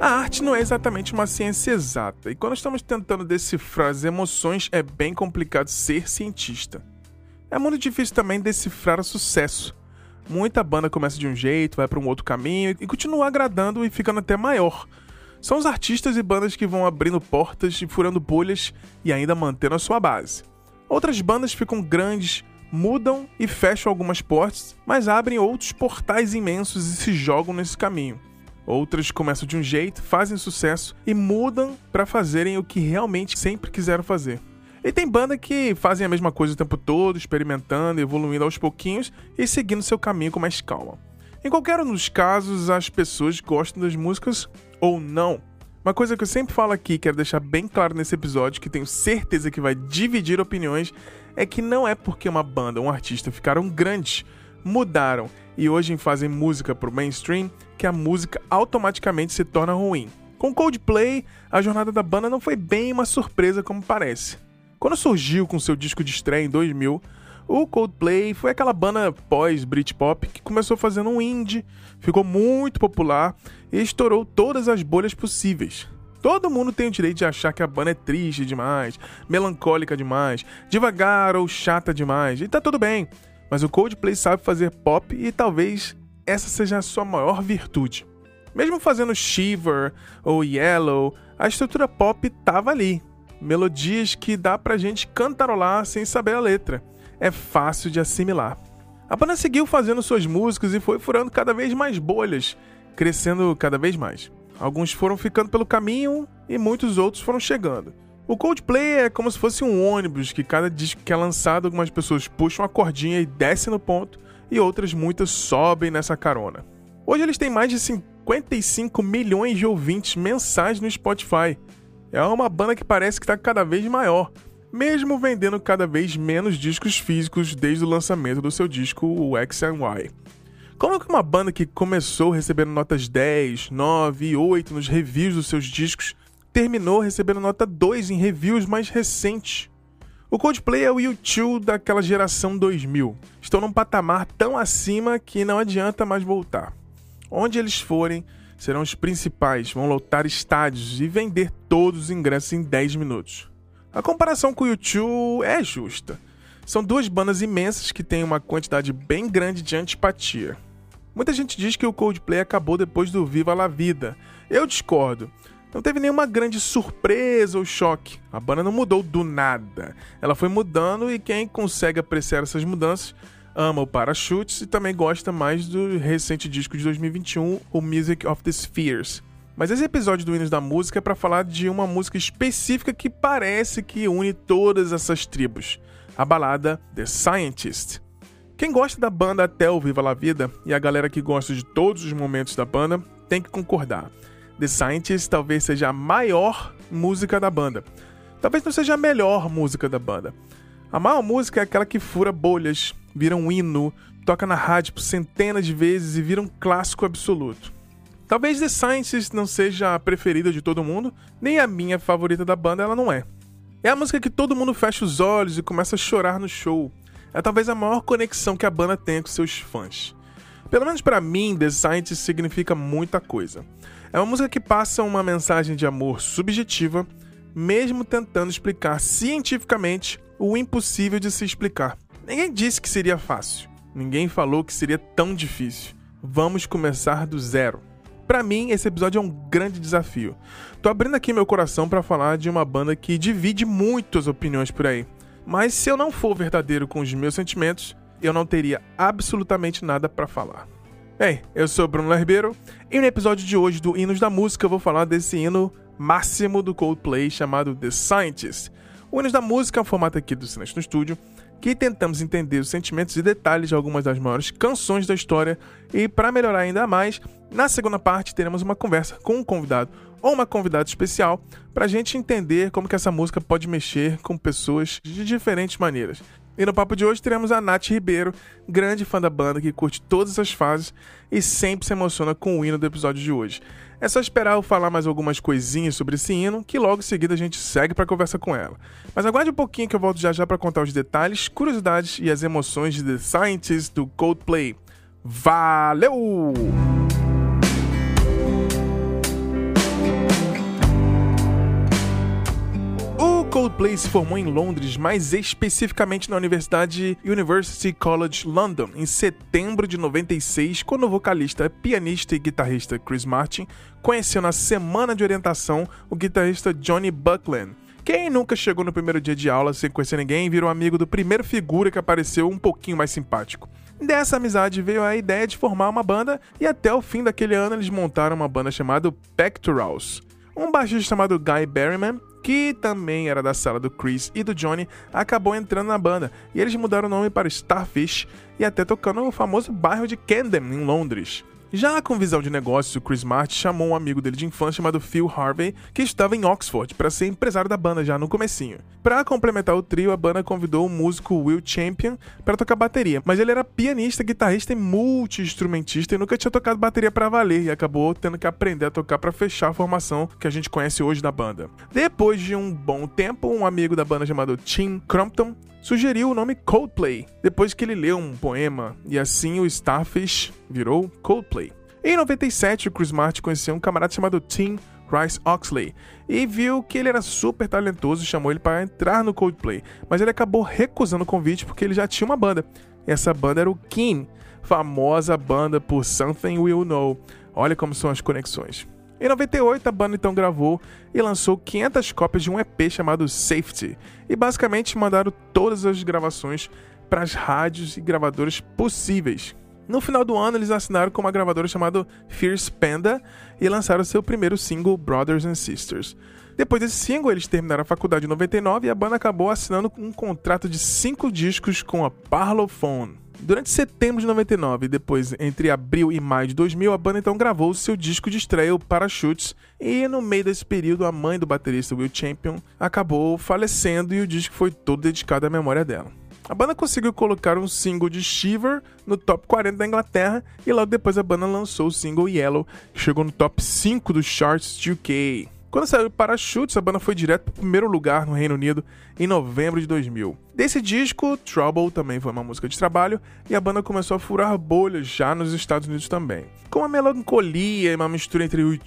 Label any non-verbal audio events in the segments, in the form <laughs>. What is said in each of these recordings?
A arte não é exatamente uma ciência exata, e quando estamos tentando decifrar as emoções, é bem complicado ser cientista. É muito difícil também decifrar o sucesso. Muita banda começa de um jeito, vai para um outro caminho e continua agradando e ficando até maior. São os artistas e bandas que vão abrindo portas e furando bolhas e ainda mantendo a sua base. Outras bandas ficam grandes, mudam e fecham algumas portas, mas abrem outros portais imensos e se jogam nesse caminho. Outras começam de um jeito, fazem sucesso e mudam para fazerem o que realmente sempre quiseram fazer. E tem banda que fazem a mesma coisa o tempo todo, experimentando, evoluindo aos pouquinhos e seguindo seu caminho com mais calma. Em qualquer um dos casos, as pessoas gostam das músicas ou não. Uma coisa que eu sempre falo aqui, quero deixar bem claro nesse episódio, que tenho certeza que vai dividir opiniões, é que não é porque uma banda ou um artista ficaram grandes, mudaram e hoje fazem música pro mainstream que a música automaticamente se torna ruim. Com Coldplay, a jornada da banda não foi bem uma surpresa como parece. Quando surgiu com seu disco de estreia em 2000, o Coldplay foi aquela banda pós-Britpop que começou fazendo um indie, ficou muito popular e estourou todas as bolhas possíveis. Todo mundo tem o direito de achar que a banda é triste demais, melancólica demais, devagar ou chata demais, e tá tudo bem. Mas o Coldplay sabe fazer pop e talvez essa seja a sua maior virtude. Mesmo fazendo Shiver ou Yellow, a estrutura pop tava ali, melodias que dá pra gente cantarolar sem saber a letra. É fácil de assimilar. A banda seguiu fazendo suas músicas e foi furando cada vez mais bolhas, crescendo cada vez mais. Alguns foram ficando pelo caminho e muitos outros foram chegando. O Coldplay é como se fosse um ônibus que cada disco que é lançado, algumas pessoas puxam a cordinha e descem no ponto, e outras muitas sobem nessa carona. Hoje eles têm mais de 55 milhões de ouvintes mensais no Spotify, é uma banda que parece que está cada vez maior, mesmo vendendo cada vez menos discos físicos desde o lançamento do seu disco, o X Y. Como que uma banda que começou recebendo notas 10, 9 e 8 nos reviews dos seus discos terminou recebendo nota 2 em reviews mais recentes? O Coldplay é o U2 daquela geração 2000. Estão num patamar tão acima que não adianta mais voltar. Onde eles forem, serão os principais, vão lotar estádios e vender todos os ingressos em 10 minutos. A comparação com o YouTube é justa. São duas bandas imensas que têm uma quantidade bem grande de antipatia. Muita gente diz que o Coldplay acabou depois do Viva la Vida. Eu discordo. Não teve nenhuma grande surpresa ou choque. A banda não mudou do nada. Ela foi mudando e quem consegue apreciar essas mudanças ama o Parachutes e também gosta mais do recente disco de 2021, o Music of the Spheres. Mas esse episódio do Hinos da Música é para falar de uma música específica que parece que une todas essas tribos, a balada The Scientist. Quem gosta da banda até o Viva la Vida e a galera que gosta de todos os momentos da banda tem que concordar. The Scientist talvez seja a maior música da banda. Talvez não seja a melhor música da banda. A maior música é aquela que fura bolhas, vira um hino, toca na rádio por centenas de vezes e vira um clássico absoluto. Talvez The Scientist não seja a preferida de todo mundo, nem a minha favorita da banda ela não é. É a música que todo mundo fecha os olhos e começa a chorar no show. É talvez a maior conexão que a banda tenha com seus fãs. Pelo menos para mim, The Scientist significa muita coisa. É uma música que passa uma mensagem de amor subjetiva, mesmo tentando explicar cientificamente o impossível de se explicar. Ninguém disse que seria fácil. Ninguém falou que seria tão difícil. Vamos começar do zero. Para mim, esse episódio é um grande desafio. Tô abrindo aqui meu coração para falar de uma banda que divide muitas opiniões por aí. Mas se eu não for verdadeiro com os meus sentimentos, eu não teria absolutamente nada para falar. Bem, eu sou Bruno Ribeiro e no episódio de hoje do Hinos da Música eu vou falar desse hino máximo do Coldplay chamado The Scientist. O Hinos da Música é um formato aqui do Silêncio no Estúdio que tentamos entender os sentimentos e detalhes de algumas das maiores canções da história e para melhorar ainda mais, na segunda parte teremos uma conversa com um convidado ou uma convidada especial para a gente entender como que essa música pode mexer com pessoas de diferentes maneiras. E no papo de hoje teremos a Nath Ribeiro, grande fã da banda que curte todas as fases e sempre se emociona com o hino do episódio de hoje. É só esperar eu falar mais algumas coisinhas sobre esse hino, que logo em seguida a gente segue para conversa com ela. Mas aguarde um pouquinho que eu volto já já para contar os detalhes, curiosidades e as emoções de The Scientist do Coldplay. Valeu! Coldplay se formou em Londres, mais especificamente na Universidade University College London, em setembro de 96, quando o vocalista, pianista e guitarrista Chris Martin conheceu na semana de orientação o guitarrista Johnny Buckland. Quem nunca chegou no primeiro dia de aula sem conhecer ninguém virou amigo do primeiro figura que apareceu um pouquinho mais simpático? Dessa amizade veio a ideia de formar uma banda e até o fim daquele ano eles montaram uma banda chamada Pectorals. Um baixista chamado Guy Berryman, que também era da sala do Chris e do Johnny, acabou entrando na banda e eles mudaram o nome para Starfish e até tocando no famoso bairro de Camden, em Londres. Já com visão de negócios, o Chris Martin chamou um amigo dele de infância chamado Phil Harvey, que estava em Oxford, para ser empresário da banda já no comecinho. Para complementar o trio, a banda convidou o músico Will Champion para tocar bateria, mas ele era pianista, guitarrista e multi-instrumentista e nunca tinha tocado bateria para valer e acabou tendo que aprender a tocar para fechar a formação que a gente conhece hoje da banda. Depois de um bom tempo, um amigo da banda chamado Tim Crompton sugeriu o nome Coldplay, depois que ele leu um poema, e assim o Starfish virou Coldplay. Em 97, o Chris Martin conheceu um camarada chamado Tim Rice Oxley e viu que ele era super talentoso e chamou ele para entrar no Coldplay, mas ele acabou recusando o convite porque ele já tinha uma banda. Essa banda era o King, famosa banda por Something We'll Know. Olha como são as conexões. Em 98, a banda então gravou e lançou 500 cópias de um EP chamado Safety, e basicamente mandaram todas as gravações para as rádios e gravadoras possíveis. No final do ano, eles assinaram com uma gravadora chamada Fierce Panda e lançaram seu primeiro single, Brothers and Sisters. Depois desse single, eles terminaram a faculdade em 99 e a banda acabou assinando um contrato de cinco discos com a Parlophone. Durante setembro de 99 e depois entre abril e maio de 2000, a banda então gravou seu disco de estreia, o Parachutes, e no meio desse período a mãe do baterista Will Champion acabou falecendo e o disco foi todo dedicado à memória dela. A banda conseguiu colocar um single de Shiver no top 40 da Inglaterra e logo depois a banda lançou o single Yellow, que chegou no top 5 dos charts UK. Quando saiu Parachutes, a banda foi direto para o primeiro lugar no Reino Unido em novembro de 2000. Desse disco, Trouble também foi uma música de trabalho e a banda começou a furar bolhas já nos Estados Unidos também. Com uma melancolia e uma mistura entre o 2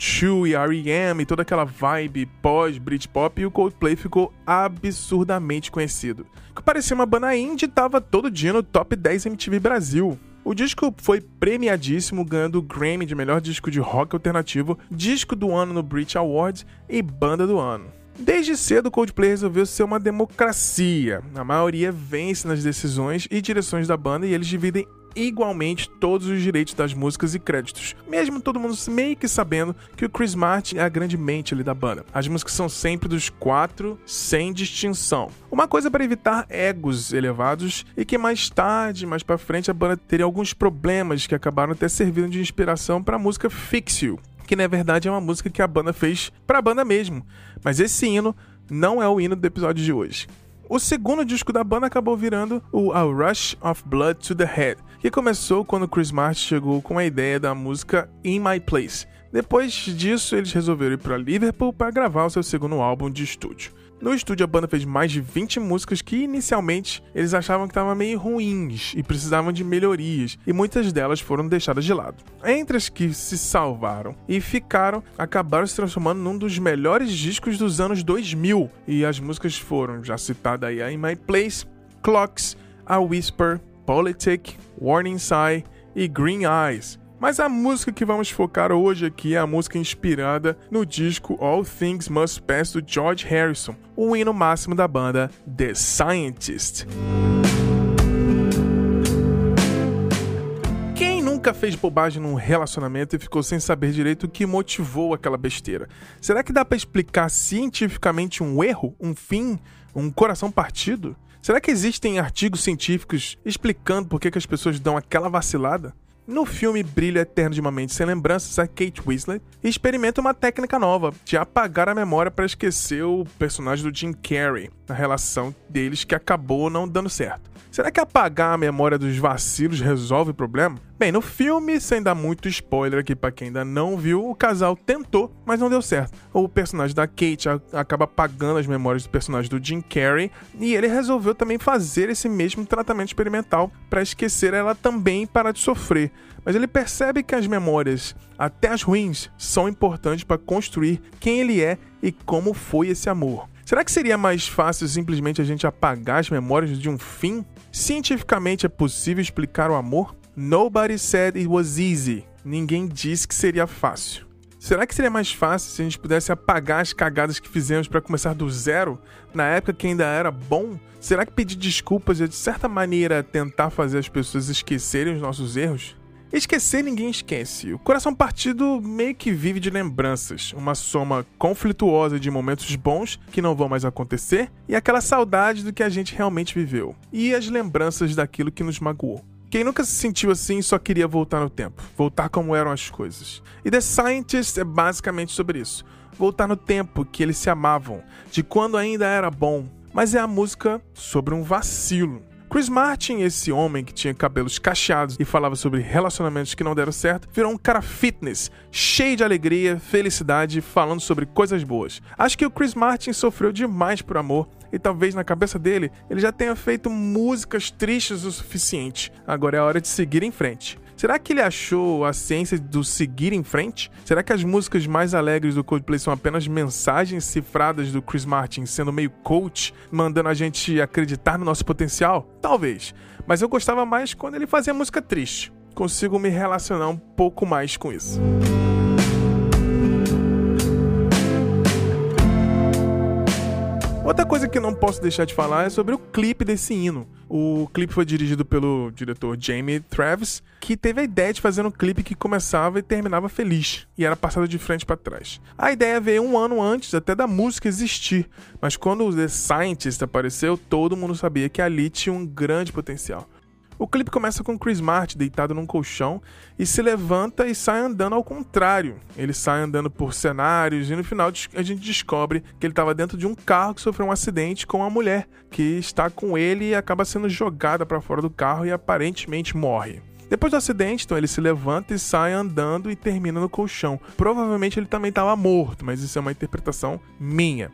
e R.E.M. e toda aquela vibe pós-Britpop, o Coldplay ficou absurdamente conhecido. O que parecia uma banda indie estava todo dia no top 10 MTV Brasil. O disco foi premiadíssimo, ganhando o Grammy de melhor disco de rock alternativo, disco do ano no Brit Awards e banda do ano. Desde cedo, o Coldplay resolveu ser uma democracia. A maioria vence nas decisões e direções da banda e eles dividem igualmente todos os direitos das músicas e créditos, mesmo todo mundo meio que sabendo que o Chris Martin é a grande mente ali da banda. As músicas são sempre dos quatro, sem distinção. Uma coisa para evitar egos elevados e que mais tarde, mais para frente, a banda teria alguns problemas que acabaram até servindo de inspiração para a música Fix You, que na verdade é uma música que a banda fez para a banda mesmo. Mas esse hino não é o hino do episódio de hoje. O segundo disco da banda acabou virando o A Rush of Blood to the Head, que começou quando Chris Martin chegou com a ideia da música In My Place. Depois disso, eles resolveram ir para Liverpool para gravar o seu segundo álbum de estúdio. No estúdio, a banda fez mais de 20 músicas que inicialmente eles achavam que estavam meio ruins e precisavam de melhorias, e muitas delas foram deixadas de lado. Entre as que se salvaram e ficaram, acabaram se transformando num dos melhores discos dos anos 2000, e as músicas foram já citadas aí a In My Place, Clocks, A Whisper, Politic, Warning Sigh e Green Eyes. Mas a música que vamos focar hoje aqui é a música inspirada no disco All Things Must Pass do George Harrison, o hino máximo da banda The Scientist. Quem nunca fez bobagem num relacionamento e ficou sem saber direito o que motivou aquela besteira? Será que dá para explicar cientificamente um erro, um fim, um coração partido? Será que existem artigos científicos explicando por que, que as pessoas dão aquela vacilada? No filme Brilho Eterno de uma Mente Sem Lembranças, a Kate Winslet experimenta uma técnica nova de apagar a memória para esquecer o personagem do Jim Carrey, na relação deles que acabou não dando certo. Será que apagar a memória dos vacilos resolve o problema? Bem, no filme, sem dar muito spoiler aqui para quem ainda não viu, o casal tentou, mas não deu certo. O personagem da Kate acaba apagando as memórias do personagem do Jim Carrey e ele resolveu também fazer esse mesmo tratamento experimental para esquecer ela também e parar de sofrer. Mas ele percebe que as memórias, até as ruins, são importantes para construir quem ele é e como foi esse amor. Será que seria mais fácil simplesmente a gente apagar as memórias de um fim? Cientificamente é possível explicar o amor? Nobody said it was easy. Ninguém disse que seria fácil. Será que seria mais fácil se a gente pudesse apagar as cagadas que fizemos para começar do zero, na época que ainda era bom? Será que pedir desculpas é de certa maneira tentar fazer as pessoas esquecerem os nossos erros? Esquecer ninguém esquece. O coração partido meio que vive de lembranças, uma soma conflituosa de momentos bons que não vão mais acontecer e aquela saudade do que a gente realmente viveu, e as lembranças daquilo que nos magoou. Quem nunca se sentiu assim só queria voltar no tempo, voltar como eram as coisas. E The Scientist é basicamente sobre isso. Voltar no tempo que eles se amavam, de quando ainda era bom. Mas é a música sobre um vacilo. Chris Martin, esse homem que tinha cabelos cacheados e falava sobre relacionamentos que não deram certo, virou um cara fitness, cheio de alegria, felicidade, falando sobre coisas boas. Acho que o Chris Martin sofreu demais por amor e talvez na cabeça dele ele já tenha feito músicas tristes o suficiente. Agora é a hora de seguir em frente. Será que ele achou a ciência do seguir em frente? Será que as músicas mais alegres do Coldplay são apenas mensagens cifradas do Chris Martin sendo meio coach, mandando a gente acreditar no nosso potencial? Talvez. Mas eu gostava mais quando ele fazia música triste. Consigo me relacionar um pouco mais com isso. Outra coisa que não posso deixar de falar é sobre o clipe desse hino. O clipe foi dirigido pelo diretor Jamie Travis, que teve a ideia de fazer um clipe que começava e terminava feliz, e era passado de frente para trás. A ideia veio um ano antes até da música existir, mas quando o The Scientist apareceu, todo mundo sabia que ali tinha um grande potencial. O clipe começa com Chris Martin deitado num colchão e se levanta e sai andando ao contrário. Ele sai andando por cenários e no final a gente descobre que ele estava dentro de um carro que sofreu um acidente com uma mulher que está com ele e acaba sendo jogada para fora do carro e aparentemente morre. Depois do acidente, então ele se levanta e sai andando e termina no colchão. Provavelmente ele também estava morto, mas isso é uma interpretação minha.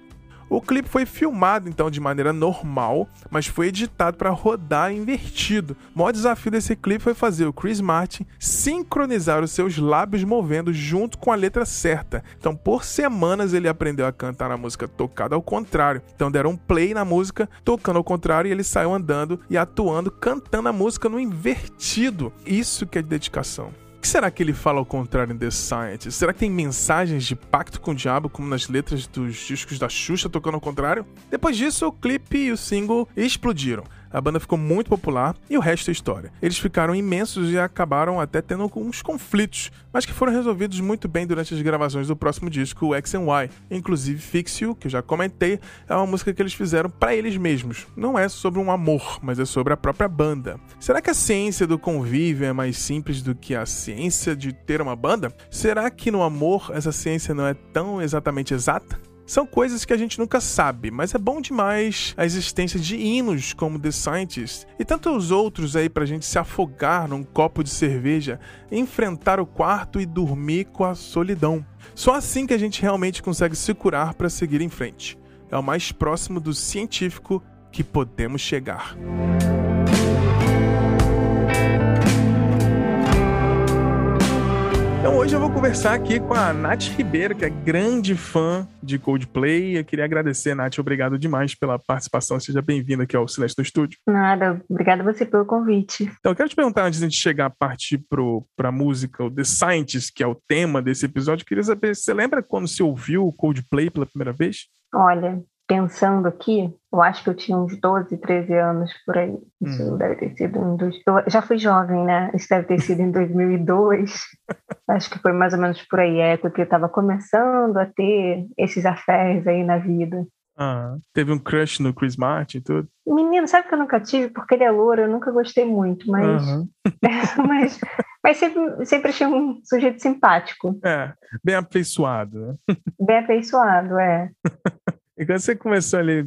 O clipe foi filmado então de maneira normal, mas foi editado para rodar invertido. O maior desafio desse clipe foi fazer o Chris Martin sincronizar os seus lábios movendo junto com a letra certa. Então, por semanas ele aprendeu a cantar a música tocada ao contrário. Então, deram um play na música tocando ao contrário e ele saiu andando e atuando cantando a música no invertido. Isso que é dedicação. O que será que ele fala ao contrário em The Science? Será que tem mensagens de pacto com o diabo, como nas letras dos discos da Xuxa tocando ao contrário? Depois disso, o clipe e o single explodiram a banda ficou muito popular e o resto é história. Eles ficaram imensos e acabaram até tendo alguns conflitos, mas que foram resolvidos muito bem durante as gravações do próximo disco, o X and Y. Inclusive Fix You, que eu já comentei, é uma música que eles fizeram para eles mesmos. Não é sobre um amor, mas é sobre a própria banda. Será que a ciência do convívio é mais simples do que a ciência de ter uma banda? Será que no amor essa ciência não é tão exatamente exata? São coisas que a gente nunca sabe, mas é bom demais a existência de hinos como The Scientist e tantos outros aí pra gente se afogar num copo de cerveja, enfrentar o quarto e dormir com a solidão. Só assim que a gente realmente consegue se curar para seguir em frente. É o mais próximo do científico que podemos chegar. Eu vou conversar aqui com a Nath Ribeiro, que é grande fã de Coldplay. Eu queria agradecer, Nath, obrigado demais pela participação. Seja bem-vinda aqui ao Silêncio do Estúdio. Nada, obrigada você pelo convite. Então, eu quero te perguntar, antes de a gente chegar a partir para a música, o The Scientist, que é o tema desse episódio, eu queria saber, você lembra quando você ouviu o Coldplay pela primeira vez? Olha, pensando aqui, eu acho que eu tinha uns 12, 13 anos por aí. Isso hum. deve ter sido em. Dois... Eu já fui jovem, né? Isso deve ter sido em 2002. <laughs> acho que foi mais ou menos por aí, é porque eu estava começando a ter esses afés aí na vida. Ah, teve um crush no Chris Martin e tudo? Menino, sabe que eu nunca tive? Porque ele é louro, eu nunca gostei muito, mas. Uhum. <laughs> mas, mas sempre, sempre achei um sujeito simpático. É, bem afeiçoado, né? Bem afeiçoado, é. <laughs> E quando você começou ali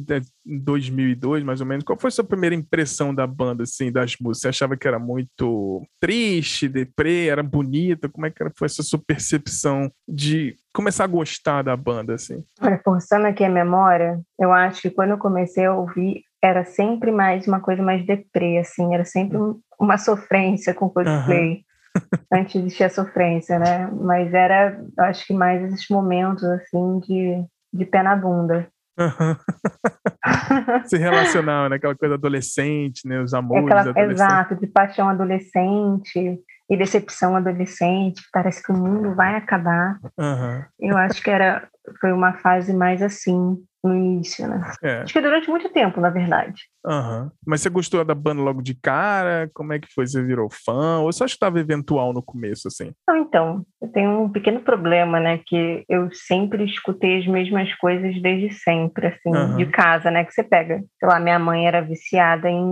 em 2002, mais ou menos, qual foi a sua primeira impressão da banda, assim, das músicas? Você achava que era muito triste, deprê, era bonita? Como é que foi essa sua percepção de começar a gostar da banda, assim? Olha, forçando aqui a memória, eu acho que quando eu comecei a ouvir, era sempre mais uma coisa mais deprê, assim, era sempre uma sofrência com Coldplay. Uhum. <laughs> Antes existia a sofrência, né? Mas era, acho que mais esses momentos, assim, de, de pé na bunda. <laughs> Se relacionava, né? Aquela coisa adolescente, né? Os amores Aquela, Exato, de paixão adolescente e decepção adolescente. Parece que o mundo vai acabar. Uhum. Eu acho que era, foi uma fase mais assim, no início, né? É. Acho que durante muito tempo, na verdade. Uhum. Mas você gostou da banda logo de cara? Como é que foi? Você virou fã? Ou você estava eventual no começo, assim? Não, então, eu tenho um pequeno problema, né? Que eu sempre escutei as mesmas coisas desde sempre, assim, Uhum. de casa, né? Que você pega. Sei lá, minha mãe era viciada em,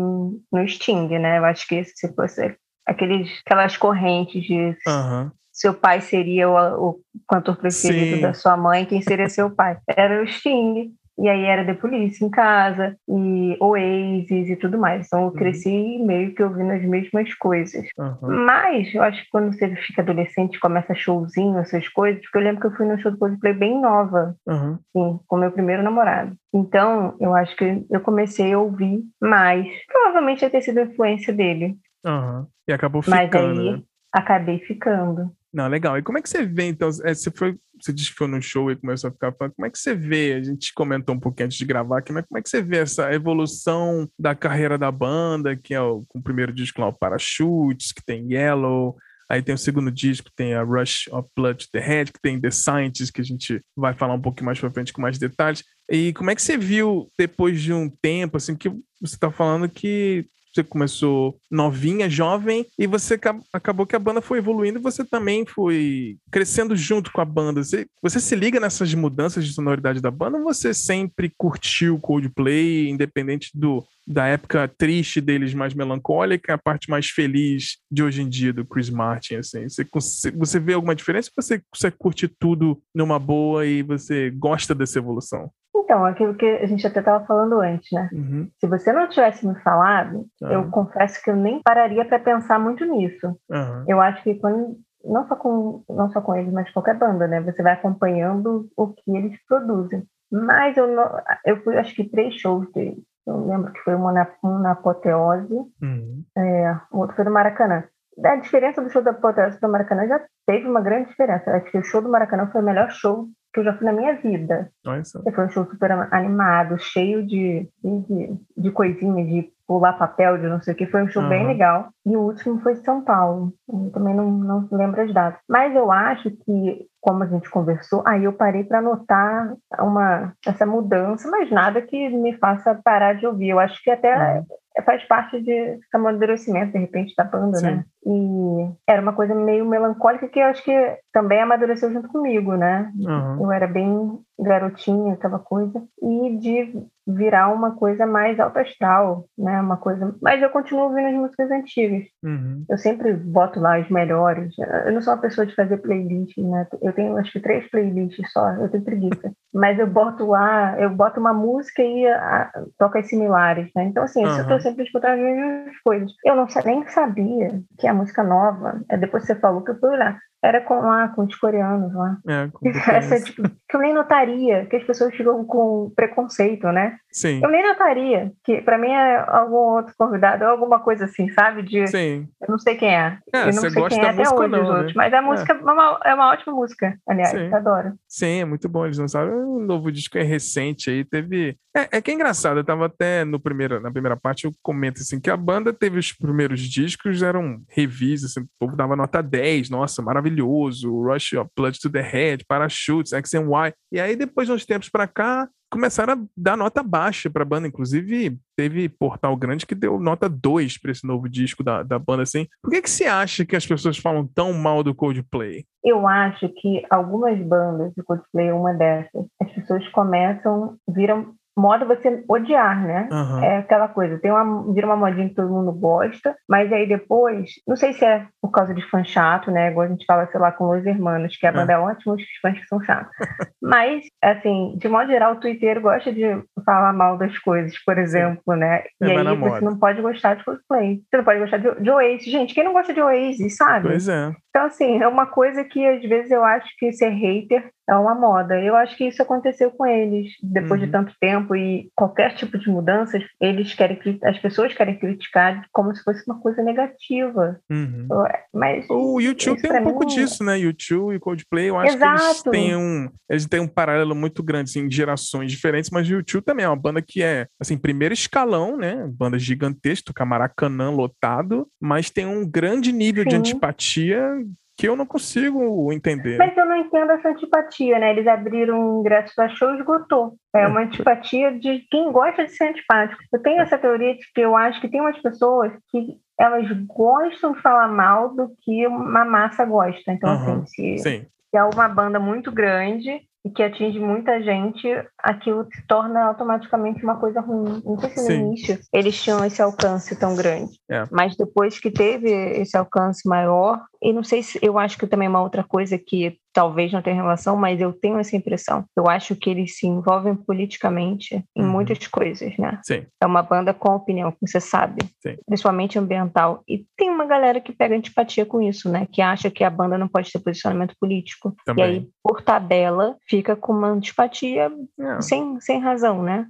no Sting, né? Eu acho que se fosse aqueles, aquelas correntes de Aham. seu pai seria o, o cantor preferido Sim. da sua mãe, quem seria seu pai? Era o Sting. E aí era The Police em casa, e Oasis e tudo mais. Então Uhum. eu cresci meio que ouvindo as mesmas coisas. Aham. Mas eu acho que quando você fica adolescente, começa showzinho, essas coisas, porque eu lembro que eu fui no show do Coldplay bem nova, Aham. sim, com meu primeiro namorado. Então, eu acho que eu comecei a ouvir mais. Provavelmente ia ter sido a influência dele, Aham. E acabou mas ficando, aí né? acabei ficando. Não, legal. E como é que você vê, então? é, você, foi, você disse que foi no show e começou a ficar fã. Como é que você vê? A gente comentou um pouquinho antes de gravar aqui, mas como é que você vê essa evolução da carreira da banda, que é o, o primeiro disco lá, o Parachutes, que tem Yellow, aí tem o segundo disco, tem a Rush of Blood to the Head, que tem The Scientist, que a gente vai falar um pouquinho mais pra frente com mais detalhes. E como é que você viu, depois de um tempo, assim, que você tá falando que você começou novinha, jovem, e você acab- acabou que a banda foi evoluindo e você também foi crescendo junto com a banda. Você, você se liga nessas mudanças de sonoridade da banda ou você sempre curtiu Coldplay, independente do da época triste deles, mais melancólica, a parte mais feliz de hoje em dia do Chris Martin, assim? Você, você vê alguma diferença você, você curte tudo numa boa e você gosta dessa evolução? Então, aquilo que a gente até estava falando antes, né? Uhum. Se você não tivesse me falado, Ah. eu confesso que eu nem pararia para pensar muito nisso. Aham. Eu acho que quando não só com não só com eles, mas qualquer banda, né? Você vai acompanhando o que eles produzem. Mas eu não, eu fui acho que três shows deles. Eu lembro que foi uma na, um na Apoteose, Uhum. é, o outro foi no Maracanã. A diferença do show da Apoteose para o Maracanã já teve uma grande diferença. Eu acho que o show do Maracanã foi o melhor show que eu já fui na minha vida. Só. Foi um show super animado, cheio de, de, de coisinhas, de pular papel, de não sei o que. Foi um show bem Aham. legal. E o último foi em São Paulo. Eu também não, não lembro as datas. Mas eu acho que, como a gente conversou, aí eu parei para notar uma, essa mudança, mas nada que me faça parar de ouvir. Eu acho que até Uhum. faz parte de amadurecimento, de repente, da banda, Sim. né? E era uma coisa meio melancólica que eu acho que também amadureceu junto comigo, né? Aham. Eu era bem garotinha, aquela coisa, e de virar uma coisa mais alto astral, né? Uma coisa. Mas eu continuo ouvindo as músicas antigas. Uhum. Eu sempre boto lá as melhores. Eu não sou uma pessoa de fazer playlist, né? Eu tenho acho que três playlists só, eu tenho preguiça. <laughs> Mas eu boto lá, eu boto uma música e a, toco as similares, né? Então, assim, eu Aham. estou sempre escutando as mesmas coisas. Eu não nem sabia que a música nova, é depois você falou que eu fui olhar, era com lá, com os coreanos lá. É, com <laughs> Essa, tipo, que eu nem notaria, que as pessoas ficam com preconceito, né? Sim, Eu nem notaria, que pra mim é algum outro convidado, ou alguma coisa assim, sabe? De sim. eu não sei quem é. É, eu não sei quem é até hoje os não, né? outros. Mas a música é, uma, é uma ótima música, aliás, Sim. adoro. Sim, é muito bom. Eles lançaram um novo disco é recente aí. Teve. É, é que é engraçado, eu tava até no primeiro, na primeira parte, eu comento assim, que a banda teve os primeiros discos, eram revis, assim, o povo dava nota 10, nossa, maravilhoso. Rush of Blood to the Head, Parachutes, X and Y. E aí, depois de uns tempos pra cá, começaram a dar nota baixa pra banda. Inclusive, teve portal grande que deu nota 2 pra esse novo disco da, da banda, assim. Por que que você acha que as pessoas falam tão mal do Coldplay? Eu acho que algumas bandas, o Coldplay é uma dessas, as pessoas começam, viram moda você odiar, né? Aham. É aquela coisa, tem uma, vira uma modinha que todo mundo gosta, mas aí depois, não sei se é por causa de fã chato, né? Igual a gente fala, sei lá, com Los Hermanos, que a É. banda é ótima, os fãs que são chatos. <laughs> mas, assim, de modo geral, o Twitter gosta de falar mal das coisas, por exemplo, né? É, E vai aí você moda. não pode gostar de Coldplay. Você não pode gostar de, de Oasis. Gente, quem não gosta de Oasis, sabe? Pois é. Então, assim, é uma coisa que às vezes eu acho que ser hater é uma moda. Eu acho que isso aconteceu com eles depois uhum. de tanto tempo e qualquer tipo de mudanças, eles querem as pessoas querem criticar como se fosse uma coisa negativa. Uhum. Mas o YouTube tem um pouco mim... disso, né? YouTube e Coldplay, eu acho Exato. que eles têm um eles têm um paralelo muito grande assim, em gerações diferentes, mas o YouTube também é uma banda que é assim primeiro escalão, né? Banda gigantesca, Camaracanã lotado, mas tem um grande nível Sim. de antipatia que eu não consigo entender. Mas eu não entendo essa antipatia, né? Eles abriram um ingresso para show e esgotou. É uma antipatia de quem gosta de ser antipático. Eu tenho essa teoria de que eu acho que tem umas pessoas que elas gostam de falar mal do que uma massa gosta. Então, uhum. assim, se, se é uma banda muito grande e que atinge muita gente, aquilo se torna automaticamente uma coisa ruim. Não sei se no Sim. início eles tinham esse alcance tão grande, é. mas depois que teve esse alcance maior, e não sei se eu acho que também é uma outra coisa que talvez não tenha relação, mas eu tenho essa impressão. Eu acho que eles se envolvem politicamente em uhum. muitas coisas, né? Sim. É uma banda com opinião, você sabe, Sim. principalmente ambiental. E tem uma galera que pega antipatia com isso, né? Que acha que a banda não pode ter posicionamento político. Também. E aí, por tabela, fica com uma antipatia é. sem, sem razão, né?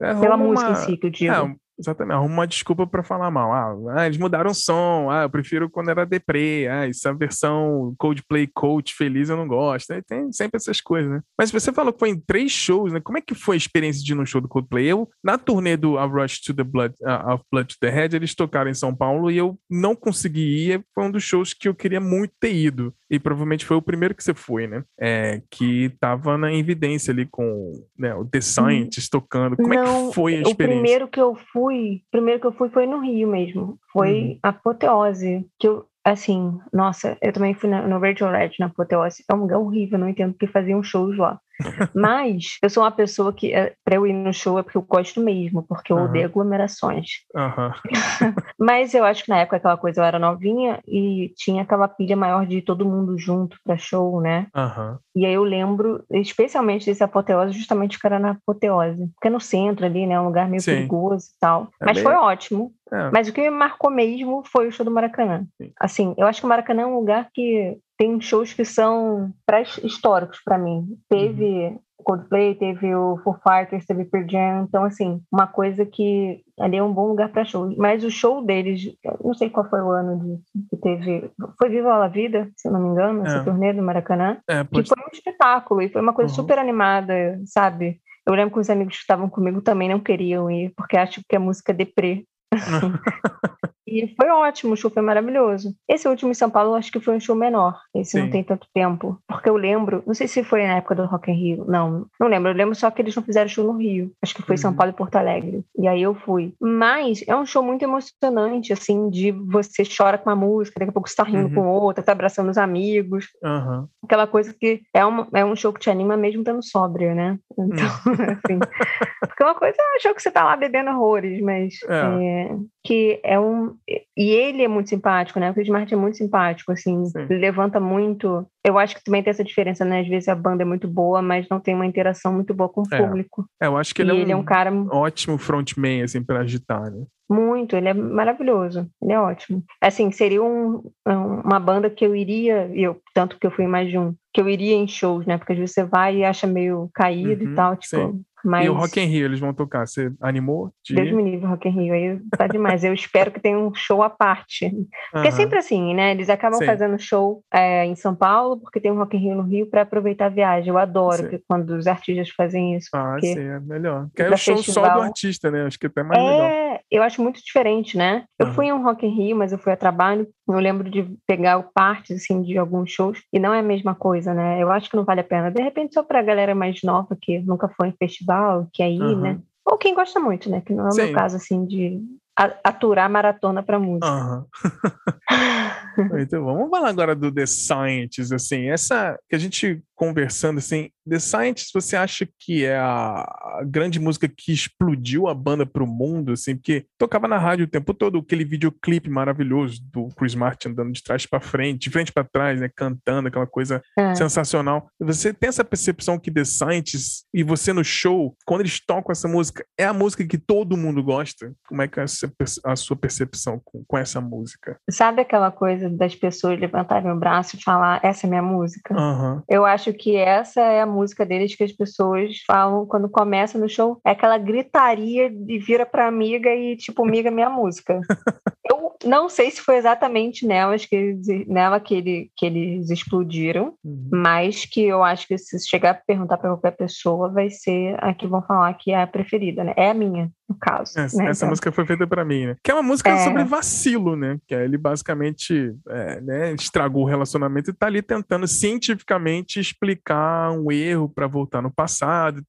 É. É Pela música em si, que eu digo. É, Exatamente, arruma uma desculpa para falar mal. Ah, ah, eles mudaram o som. Ah, eu prefiro quando era deprê. Ah, essa versão Coldplay Coach feliz eu não gosto. Tem sempre essas coisas, né? Mas você falou que foi em três shows, né? Como é que foi a experiência de ir no show do Coldplay? Eu, na turnê do A Rush to the Blood, uh, of Blood to the Head, eles tocaram em São Paulo e eu não consegui ir. Foi um dos shows que eu queria muito ter ido. E provavelmente foi o primeiro que você foi, né? É, que tava na evidência ali com né, o The Scientist tocando. Como não, é que foi a experiência? O primeiro que eu fui primeiro que eu fui foi no Rio mesmo. Foi uhum. apoteose. Que eu, assim, nossa, eu também fui na, no Virtual Red na apoteose. É um lugar horrível, não entendo porque faziam shows lá. Mas eu sou uma pessoa que, é, para eu ir no show, é porque eu gosto mesmo, porque eu uhum. odeio aglomerações. Uhum. <laughs> Mas eu acho que na época aquela coisa eu era novinha e tinha aquela pilha maior de todo mundo junto para show, né? Uhum. E aí eu lembro, especialmente desse apoteose, justamente que era na apoteose. Porque é no centro ali, né? Um lugar meio Sim. perigoso e tal. É Mas bem... foi ótimo. É. Mas o que me marcou mesmo foi o show do Maracanã. Sim. Assim, eu acho que o Maracanã é um lugar que tem shows que são pré-históricos para mim. Teve uhum. Coldplay, teve o Foo Fighters, teve Pearl Jam, então assim, uma coisa que ali é um bom lugar para show. Mas o show deles, não sei qual foi o ano de, que teve, foi Viva a Vida, se não me engano, essa é. turnê do Maracanã, é, que foi um espetáculo e foi uma coisa uhum. super animada, sabe? Eu lembro que os amigos que estavam comigo também não queriam ir, porque acham que a música é deprê. <laughs> <laughs> E foi ótimo, o show foi maravilhoso. Esse último em São Paulo, acho que foi um show menor. Esse Sim. não tem tanto tempo. Porque eu lembro, não sei se foi na época do Rock in Rio, não, não lembro. Eu lembro só que eles não fizeram show no Rio. Acho que foi uhum. São Paulo e Porto Alegre. E aí eu fui. Mas é um show muito emocionante, assim, de você chora com a música, daqui a pouco você tá rindo uhum. com outra, tá abraçando os amigos. Uhum. Aquela coisa que é, uma, é um show que te anima mesmo estando sóbrio, né? Então, <laughs> assim. Porque uma coisa é um show que você tá lá bebendo horrores, mas. É. É, que é um. E ele é muito simpático, né? O Chris Martin é muito simpático, assim, levanta muito. Eu acho que também tem essa diferença, né? Às vezes a banda é muito boa, mas não tem uma interação muito boa com o é. público. É, eu acho que ele, é, um, ele é um cara ótimo frontman, assim, pra agitar, né? Muito, ele é maravilhoso, ele é ótimo. Assim, seria um, uma banda que eu iria, eu tanto que eu fui mais de um, que eu iria em shows, né? Porque às vezes você vai e acha meio caído uhum, e tal, tipo, sim. Mas... E o Rock in Rio, eles vão tocar. Você animou? De... Deus me livre, Rock in Rio. Aí tá demais. Eu espero que tenha um show à parte. Porque uhum. é sempre assim, né? Eles acabam Sim. fazendo show é, em São Paulo, porque tem um Rock in Rio no Rio para aproveitar a viagem. Eu adoro que, quando os artistas fazem isso. Ah, sim, é melhor. Que é o show festival... só do artista, né? Acho que é até mais é, legal. Eu acho muito diferente, né? Eu uhum. fui em um Rock in Rio, mas eu fui a trabalho. Eu lembro de pegar partes, assim, de alguns shows. E não é a mesma coisa, né? Eu acho que não vale a pena. De repente, só pra galera mais nova, que nunca foi em festival, que aí, uhum. né? Ou quem gosta muito, né? Que não é o meu caso, assim, de aturar maratona para música. Uhum. então, <laughs> vamos falar agora do The Scientist, assim, essa que a gente conversando assim, The Scientist, você acha que é a grande música que explodiu a banda pro mundo, assim, porque tocava na rádio o tempo todo, aquele videoclipe maravilhoso do Chris Martin andando de trás para frente, de frente para trás, né, cantando aquela coisa é. sensacional. Você tem essa percepção que The Scientist e você no show, quando eles tocam essa música, é a música que todo mundo gosta? Como é que é a sua percepção com, com essa música? Sabe aquela coisa das pessoas levantarem o braço e falar, essa é minha música? Uhum. Eu acho que essa é a música deles que as pessoas falam quando começa no show. É aquela gritaria de vira pra amiga e tipo, amiga, minha música. <laughs> Eu não sei se foi exatamente nelas que eles, nela que, ele, que eles explodiram, uhum. mas que eu acho que se chegar a perguntar para qualquer pessoa, vai ser a que vão falar que é a preferida, né? É a minha, no caso. Essa, né? essa então... música foi feita para mim, né? Que é uma música é... sobre vacilo, né? Que ele basicamente é, né, estragou o relacionamento e tá ali tentando cientificamente explicar um erro para voltar no passado,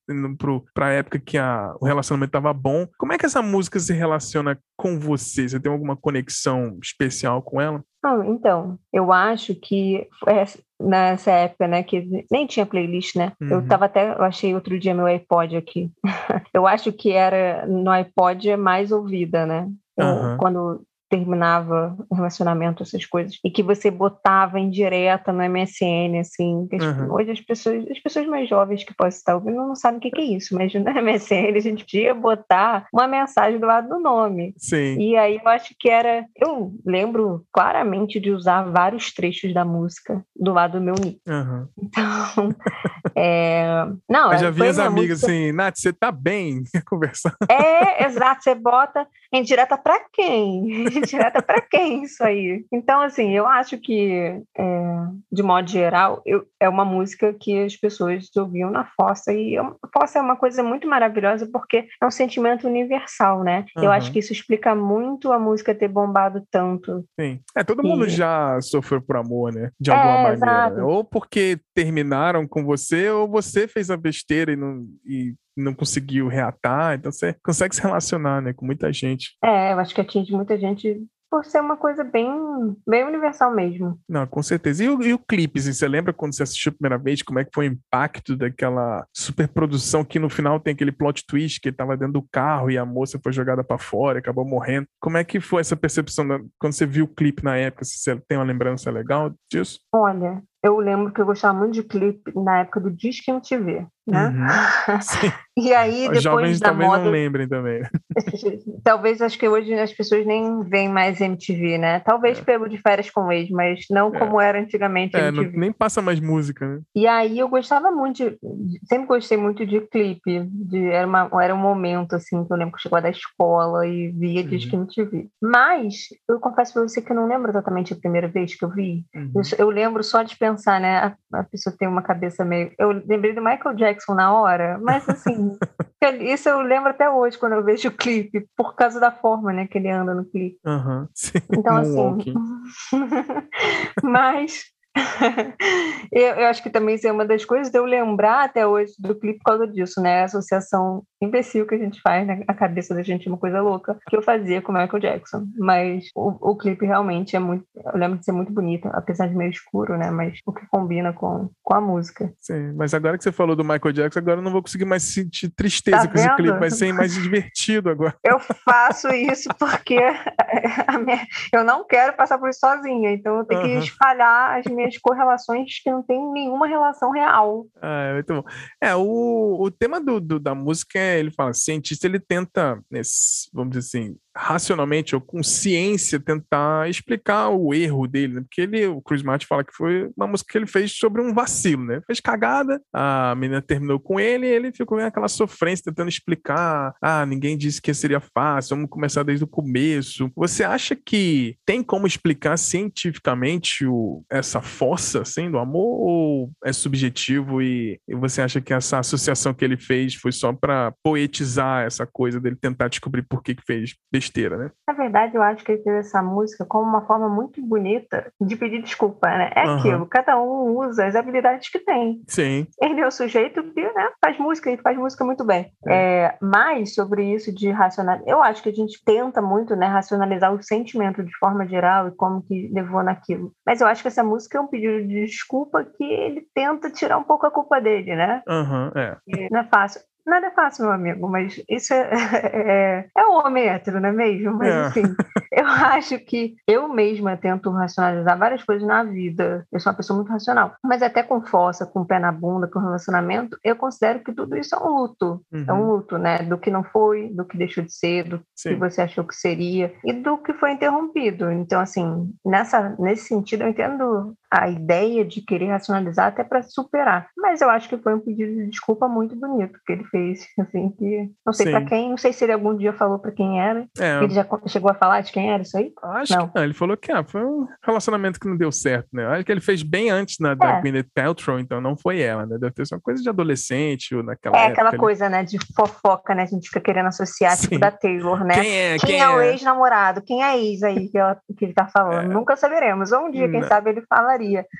para a época que a, o relacionamento tava bom. Como é que essa música se relaciona com você? Você tem alguma conexão especial com ela? Ah, então, eu acho que é nessa época, né, que nem tinha playlist, né? Uhum. Eu tava até, eu achei outro dia meu iPod aqui. <laughs> eu acho que era no iPod mais ouvida, né? uhum. Quando terminava o relacionamento, essas coisas, e que você botava em direta no MSN, assim. Uhum. Hoje as pessoas, as pessoas mais jovens que possam estar ouvindo não sabem o que, que é isso, mas no <laughs> MSN a gente podia botar uma mensagem do lado do nome. Sim. E aí eu acho que era. Eu lembro claramente de usar vários trechos da música do lado do meu nick. Uhum. Então. <laughs> é... Não, eu já vi as amigas música... assim, Nath, você tá bem <laughs> conversando. É, exato, você bota em direta para quem? Direta para quem isso aí? Então, assim, eu acho que, é, de modo geral, eu, é uma música que as pessoas ouviam na fossa. E a fossa é uma coisa muito maravilhosa porque é um sentimento universal, né? Uhum. Eu acho que isso explica muito a música ter bombado tanto. Sim. É, todo mundo já sofreu por amor, né? De alguma é, maneira. Exato. Ou porque terminaram com você, ou você fez a besteira e não. E não conseguiu reatar, então você consegue se relacionar, né, com muita gente. É, eu acho que atinge muita gente por ser uma coisa bem, bem universal mesmo. Não, com certeza. E o, e o clipe, assim, você lembra quando você assistiu a primeira vez, como é que foi o impacto daquela superprodução que no final tem aquele plot twist que ele tava dentro do carro e a moça foi jogada para fora e acabou morrendo. Como é que foi essa percepção da, quando você viu o clipe na época? Se você tem uma lembrança legal disso? Olha, eu lembro que eu gostava muito de clipe na época do Disque MTV, né? Uhum. <laughs> e aí, depois Os jovens da talvez moda... não lembrem também. <laughs> Talvez, acho que hoje as pessoas nem veem mais MTV, né? Talvez é. pelo de férias com ex, mas não é. como era antigamente é, não, nem passa mais música, né? E aí eu gostava muito, de, sempre gostei muito de clipe, de, era, uma, era um momento, assim, que eu lembro que eu chegava da escola e via uhum. Disque MTV. Mas, eu confesso pra você que eu não lembro exatamente a primeira vez que eu vi. Uhum. Eu, eu lembro só de pensar pensar, né? A, a, pessoa tem uma cabeça meio. Eu lembrei do Michael Jackson na hora, mas assim, <laughs> isso eu lembro até hoje quando eu vejo o clipe, por causa da forma, né, que ele anda no clipe. Uhum, então, assim. <laughs> mas <laughs> eu, eu, acho que também isso é uma das coisas de eu lembrar até hoje do clipe por causa disso, né? A associação imbecil que a gente faz, né? A cabeça da gente é uma coisa louca, que eu fazia com o Michael Jackson. Mas o, o clipe realmente é muito. Eu lembro de ser muito bonito, apesar de meio escuro, né? Mas o que combina com, com a música. Sim, mas agora que você falou do Michael Jackson, agora eu não vou conseguir mais sentir tristeza tá com esse clipe, vai ser mais divertido agora. Eu faço isso porque <laughs> minha... eu não quero passar por isso sozinha, então eu tenho uhum. que espalhar as minhas as correlações que não tem nenhuma relação real. Ah, é muito bom. É, o, o tema do, do da música, é, ele fala, cientista, ele tenta, vamos dizer assim, racionalmente ou com ciência tentar explicar o erro dele, né? Porque ele, o Chris Martin fala que foi uma música que ele fez sobre um vacilo, né? Fez cagada, a menina terminou com ele e ele ficou com aquela sofrência tentando explicar, ah, ninguém disse que seria fácil, vamos começar desde o começo. Você acha que tem como explicar cientificamente o, essa força, assim, do amor ou é subjetivo e, e você acha que essa associação que ele fez foi só para poetizar essa coisa dele tentar descobrir por que que fez besteira, né? Na verdade, eu acho que ele fez essa música como uma forma muito bonita de pedir desculpa, né? É uhum. aquilo, cada um usa as habilidades que tem. Sim. Ele é o sujeito que né, faz música e faz música muito bem. É. É, mas sobre isso de racionalizar, eu acho que a gente tenta muito né, racionalizar o sentimento de forma geral e como que levou naquilo. Mas eu acho que essa música é um pedido de desculpa que ele tenta tirar um pouco a culpa dele, né? Uhum, é. Não é fácil. Nada é fácil, meu amigo, mas isso é, <laughs> é, é o homem hétero, não é mesmo? Mas, é. assim, eu <laughs> acho que eu mesma tento racionalizar várias coisas na vida. Eu sou uma pessoa muito racional. Mas até com força, com o pé na bunda, com relacionamento, eu considero que tudo isso é um luto. Uhum. É um uhum. luto, né? Do que não foi, do que deixou de ser, do Sim. que você achou que seria e do que foi interrompido. Então, assim, nessa, nesse sentido, eu entendo a ideia de querer racionalizar até para superar. Mas eu acho que foi um pedido de desculpa muito bonito que ele fez, <laughs> assim, que não sei para quem, não sei se ele algum dia falou para quem era. É. Ele já chegou a falar de quem era isso aí? Acho não. que não. Ele falou que ah, foi um relacionamento que não deu certo, né? Acho que ele fez bem antes na, da é. Gwyneth Paltrow, então não foi ela, né? Deve ter sido uma coisa de adolescente ou naquela É aquela coisa, né, de fofoca, né? A gente fica querendo associar, tipo, Sim. tipo, da Taylor, né? Quem é? Quem, quem é, o é? ex-namorado? Quem é ex aí que, ela, que ele tá falando? É. Nunca saberemos. Ou um dia, quem não. sabe, ele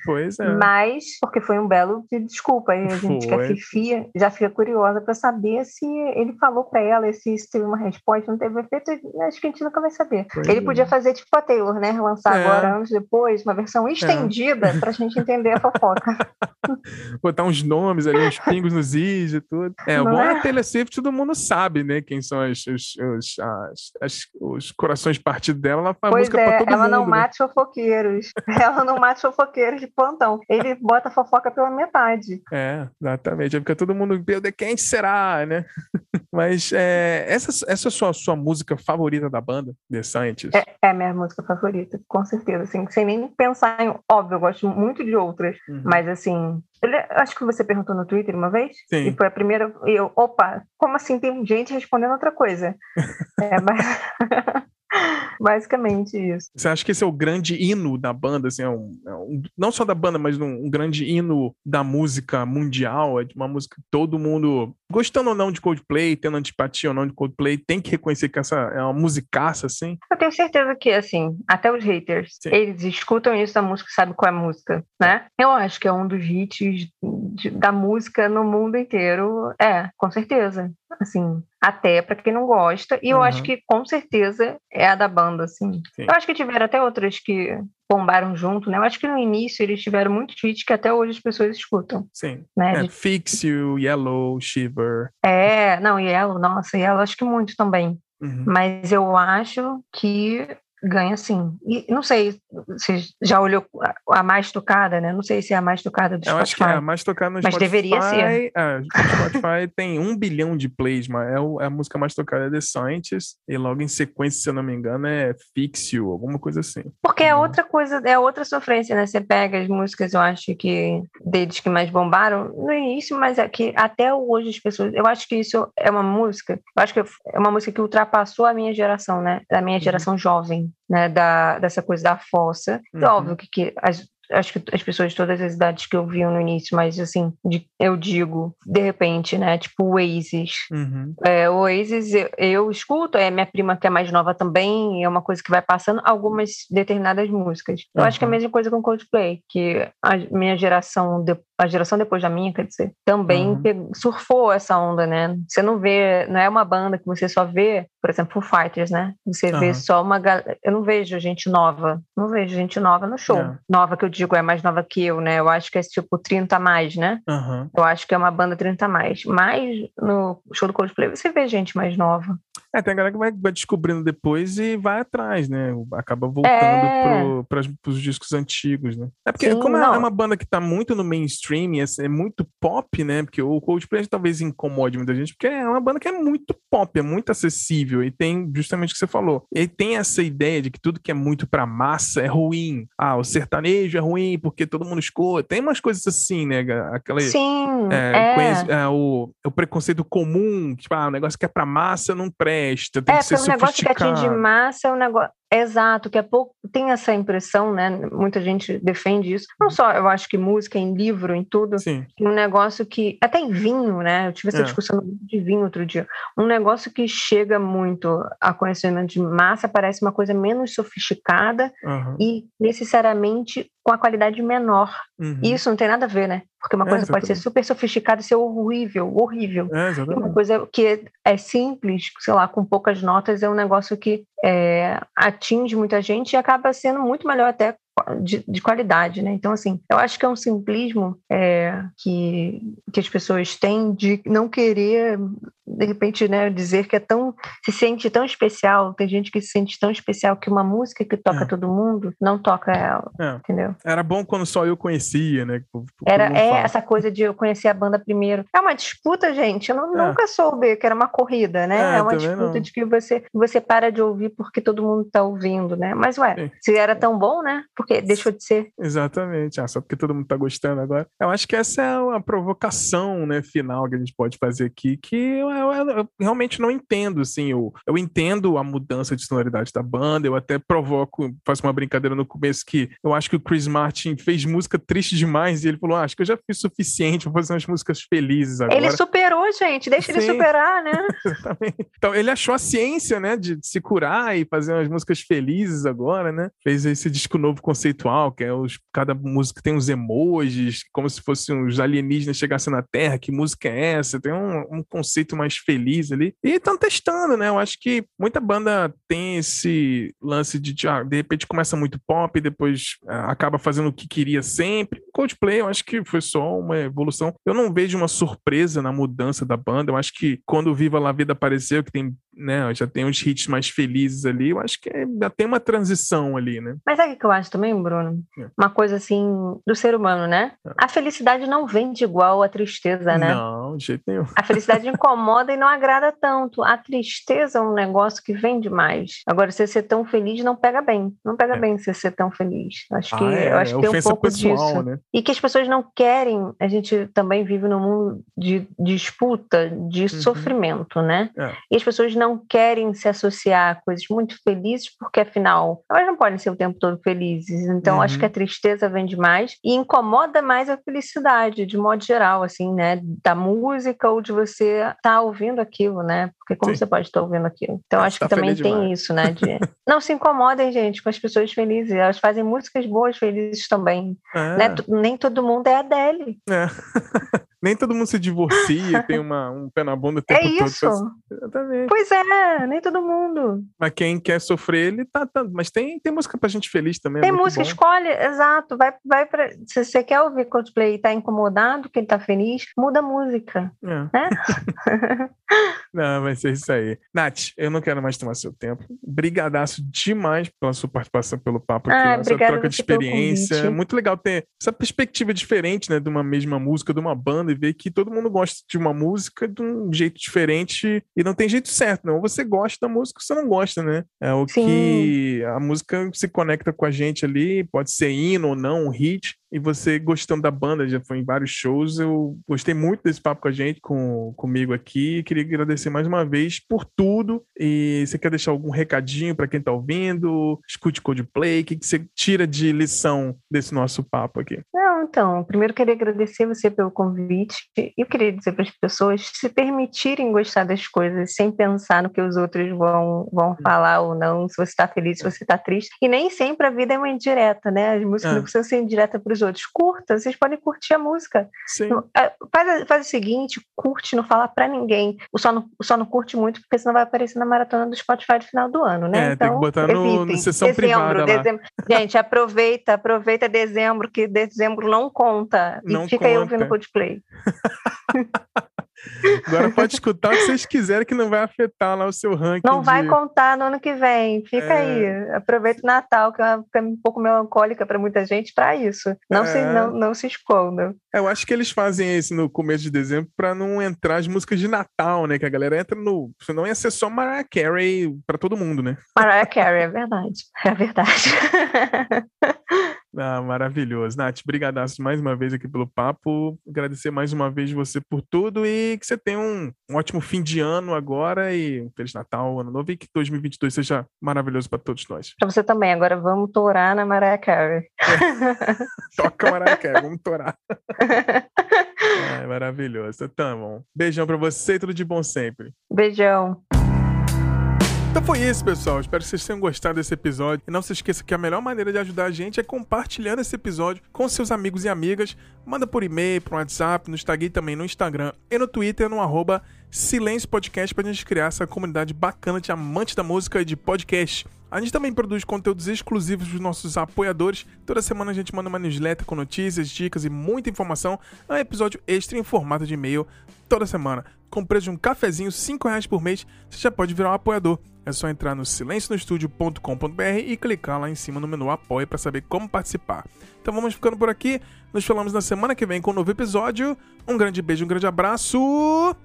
Pois é. Mas, porque foi um belo de desculpa, e a gente foi. que é fifia já fica curiosa para saber se ele falou para ela, se isso teve uma resposta, não teve efeito, acho que a gente nunca vai saber. Pois ele é. podia fazer tipo a Taylor, né? Relançar é. agora, anos depois, uma versão estendida é. para a gente entender a fofoca. <laughs> Botar uns nomes ali, uns pingos nos is e tudo. É, não o bom é? é Taylor Swift, todo mundo sabe, né? Quem são os, os, os, as, as, os corações partidos dela. Ela faz pois música é, pra todo ela mundo. <laughs> Ela não mate fofoqueiros. ela não mate fofoqueiros de plantão. Ele bota fofoca pela metade. É, exatamente. Fica todo mundo, meu quem será, né? <laughs> Mas é, essa, essa é a sua, sua música favorita da banda, The Scientist? É, é a minha música favorita, com certeza. Assim, sem nem pensar em. Óbvio, eu gosto muito de outras, uhum. mas assim. Acho que você perguntou no Twitter uma vez. Sim. E foi a primeira. E eu, opa, como assim tem gente respondendo outra coisa? <laughs> é, mas. <laughs> <laughs> Basicamente isso. Você acha que esse é o grande hino da banda, assim, é um, é um não só da banda, mas um, um, grande hino da música mundial, é de uma música que todo mundo, gostando ou não de Coldplay, tendo antipatia ou não de Coldplay, tem que reconhecer que essa é uma musicaça, assim? Eu tenho certeza que, assim, até os haters, Sim. eles escutam isso da música e sabem qual é a música, né? Eu acho que é um dos hits de, da música no mundo inteiro. É, com certeza. Assim, até para quem não gosta. E uhum. eu acho que com certeza é a da banda, assim. Sim. Eu acho que tiveram até outras que bombaram junto, né? Eu acho que no início eles tiveram muito hit que até hoje as pessoas escutam. Sim. Né? É, de... Fix You, Yellow, Shiver. É, não, Yellow, nossa, Yellow acho que muito também. Uhum. Mas eu acho que ganha sim. E não sei se já olhou a mais tocada, né? Não sei se é a mais tocada do Spotify. Eu acho que é a mais tocada no mas Spotify. Mas deveria ser. É, o Spotify <laughs> tem um bilhão de plays, mas é, é, a música mais tocada é The Scientist, e logo em sequência, se eu não me engano, é Fix You, alguma coisa assim. Porque é uhum. outra coisa, é outra sofrência, né? Você pega as músicas, eu acho que deles que mais bombaram no início, mas é que até hoje as pessoas, eu acho que isso é uma música, eu acho que é uma música que ultrapassou a minha geração, né? Da minha uhum. geração uhum. jovem né, da, dessa coisa da fossa. Uhum. óbvio que, que as, acho que as pessoas de todas as idades que ouviam no início, mas assim, de, eu digo, de repente, né? Tipo o Oasis. Uhum. É, o Oasis eu, eu, escuto, é minha prima que é mais nova também, é uma coisa que vai passando algumas determinadas músicas. Eu uhum. acho que é a mesma coisa com Coldplay, que a minha geração, de, a geração depois da minha, quer dizer, também uhum. surfou essa onda, né? Você não vê, não é uma banda que você só vê, por exemplo, Fighters, né? Você vê só uma eu não vejo gente nova, não vejo gente nova no show. É. Nova que eu digo, é mais nova que eu, né? Eu acho que é tipo 30 a mais, né? Uhum. Eu acho que é uma banda 30 a mais. Mas no show do Coldplay você vê gente mais nova. É, tem a galera que vai, vai descobrindo depois e vai atrás, né? Acaba voltando é... para os discos antigos, né? É porque, Sim, como é não. é uma banda que tá muito no mainstream, é, é muito pop, né? Porque o Coldplay talvez incomode muita gente, porque é uma banda que é muito pop, é muito acessível e tem justamente o que você falou. E tem essa ideia de que tudo que é muito pra massa é ruim. Ah, o sertanejo é ruim porque todo mundo escuta. Tem umas coisas assim, né? Aquela, Sim, é, conhece, é, o, o, preconceito comum, tipo, ah, o negócio que é pra massa não presta, tem é, que ser um negócio que atinge massa é um negócio... Exato, que é pouco tem essa impressão, né? Muita gente defende isso. Não só, eu acho que música em livro, em tudo, Sim. um negócio que até em vinho, né? Eu tive essa É. discussão de vinho outro dia. Um negócio que chega muito a conhecimento de massa parece uma coisa menos sofisticada Aham. e necessariamente com a qualidade menor. Uhum. E isso não tem nada a ver, né? Porque uma É, coisa pode ser super sofisticada e ser horrível, horrível. É, uma coisa que é simples, sei lá, com poucas notas, é um negócio que é, atinge muita gente e acaba sendo muito melhor até de, de qualidade, né? Então, assim, eu acho que é um simplismo é, que, que as pessoas têm de não querer, de repente, né, dizer que é tão se sente tão especial. Tem gente que se sente tão especial que uma música que toca É. todo mundo não toca ela, É. entendeu? Era bom quando só eu conhecia, né? Era é fala. essa coisa de eu conhecer a banda primeiro. É uma disputa, gente. Eu não- É. nunca soube que era uma corrida, né? É, É, uma disputa não. de que você, você para de ouvir porque todo mundo tá ouvindo, né? Mas ué, Sim. se era tão bom, né? Porque deixou de ser. Exatamente. Ah, só porque todo mundo tá gostando agora. Eu acho que essa é uma provocação, né, final que a gente pode fazer aqui, que eu, eu- eu- realmente não entendo, assim. Eu, eu entendo a mudança de sonoridade da banda, eu até provoco, faço uma brincadeira no começo que eu acho que o Chris Martin fez música triste demais e ele falou, ah, acho que eu já fiz suficiente, vou fazer umas músicas felizes agora. Ele superou, gente. Deixa ele Sim. superar, né? <laughs> Então, ele achou a ciência, né, de se curar e fazer umas músicas felizes agora, né? Fez esse disco novo conceitual, que é os, cada música tem uns emojis, como se fossem uns alienígenas chegassem na Terra. Que música é essa? Tem um, um conceito mais feliz ali. E estão testando, né? Eu acho que muita banda tem esse lance de, ah, de repente começa muito pop, depois ah, acaba fazendo o que queria sempre. Coldplay, eu acho que foi só uma evolução. Eu não vejo uma surpresa na mudança da banda. Eu acho que quando o Viva La Vida apareceu, que tem, né, já tem uns hits mais felizes ali, eu acho que é- já tem uma transição ali, né? Mas sabe o que eu acho também, Bruno? É. Uma coisa assim do ser humano, né? É. A felicidade não vende igual a tristeza, né? Não, de jeito nenhum. A felicidade incomoda e não agrada tanto. A tristeza é um negócio que vende mais. Agora, você ser tão feliz não pega bem. Não pega É. bem você ser tão feliz. Acho que, Ah, é, eu acho é que tem um pouco pessoal, disso. né? E que as pessoas não querem. A gente também vive num mundo de disputa, de sofrimento, né? É. E as pessoas não querem se associar a coisas muito felizes, porque afinal, elas não podem ser o tempo todo felizes. Então, Uhum. acho que a tristeza vende mais e incomoda mais a felicidade, de modo geral, assim, né? Da música ou de você estar ouvindo aquilo, né? Porque como Sim. você pode estar ouvindo aquilo? Então, Ah, acho tá que também feliz tem demais. isso, né? De... <laughs> não se incomodem, gente, com as pessoas felizes. Elas fazem músicas boas, felizes também. É, Né? Nem todo mundo é Adele. é. Nem todo mundo se divorcia, tem uma, um pé na bunda o tempo É todo. isso. Exatamente. Pois é, nem todo mundo. Mas quem quer sofrer, ele tá. tá- mas tem, tem música pra gente feliz também. é Tem muito música, bom. escolhe, exato. Vai, vai pra, se você quer ouvir Coldplay e tá incomodado, que ele tá feliz, muda a música. É. Né? <laughs> Não, vai ser isso aí. Nath, eu não quero mais tomar seu tempo. Brigadaço demais pela sua participação pelo papo aqui, Ah, essa troca de experiência. Muito legal ter essa perspectiva diferente, né, de uma mesma música, de uma banda, ver que todo mundo gosta de uma música de um jeito diferente e não tem jeito certo, não. Ou você gosta da música ou você não gosta, né? É o Sim. que a música se conecta com a gente ali, pode ser hino ou não, um hit. E você gostando da banda, já foi em vários shows, eu gostei muito desse papo com a gente, com, comigo aqui. Queria agradecer mais uma vez por tudo. E você quer deixar algum recadinho para quem tá ouvindo? Escute Coldplay, o que, que você tira de lição desse nosso papo aqui? Não, então, primeiro queria agradecer você pelo convite. Eu queria dizer para as pessoas se permitirem gostar das coisas sem pensar no que os outros vão, vão falar ou não, se você está feliz, se você está triste. E nem sempre a vida é uma indireta, né? As músicas É. não precisam ser indireta para os outros. Curta, vocês podem curtir a música. Sim. Não, é, Faz, faz o seguinte, curte, não fala pra ninguém. O só não, só não curte muito, porque senão vai aparecer na maratona do Spotify no final do ano, né? É, tem que botar no- na sessão dezembro, dezembro. Gente, aproveita, aproveita dezembro, que dezembro não conta. E Não fica aí conta. ouvindo Coldplay. <laughs> Agora pode escutar o que vocês quiserem, que não vai afetar lá o seu ranking. Não vai de... contar no ano que vem. Fica É. aí. Aproveita o Natal, que é uma época um pouco melancólica para muita gente, para isso. Não, se, É. não, não se escondam. Eu acho que eles fazem isso no começo de dezembro pra não entrar as músicas de Natal, né? Que a galera entra no. Senão ia ser só Mariah Carey pra todo mundo, né? Mariah Carey, é verdade. É verdade. <laughs> Ah, maravilhoso. Nath, brigadaço mais uma vez aqui pelo papo. Agradecer mais uma vez você por tudo e que você tenha um, um ótimo fim de ano agora e um Feliz Natal, Ano Novo e que 2022 seja maravilhoso para todos nós. Para você também. Agora vamos torar na Mariah Carey. É. Toca Mariah Carey, vamos torar. <laughs> é, maravilhoso. Então, bom. Beijão para você e tudo de bom sempre. Beijão. Então foi isso, pessoal. Espero que vocês tenham gostado desse episódio. E não se esqueça que a melhor maneira de ajudar a gente é compartilhando esse episódio com seus amigos e amigas. Manda por e-mail, por WhatsApp, no Instagram também no Instagram e no Twitter no arroba Silêncio Podcast pra gente criar essa comunidade bacana de amantes da música e de podcast. A gente também produz conteúdos exclusivos dos nossos apoiadores. Toda semana a gente manda uma newsletter com notícias, dicas e muita informação. É um episódio extra em formato de e-mail toda semana. Com preço de um cafezinho, 5 reais por mês, você já pode virar um apoiador. É só entrar no silencionostudio.com.br e clicar lá em cima no menu Apoie para saber como participar. Então vamos ficando por aqui. Nos falamos na semana que vem com um novo episódio. Um grande beijo, um grande abraço.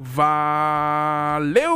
Valeu!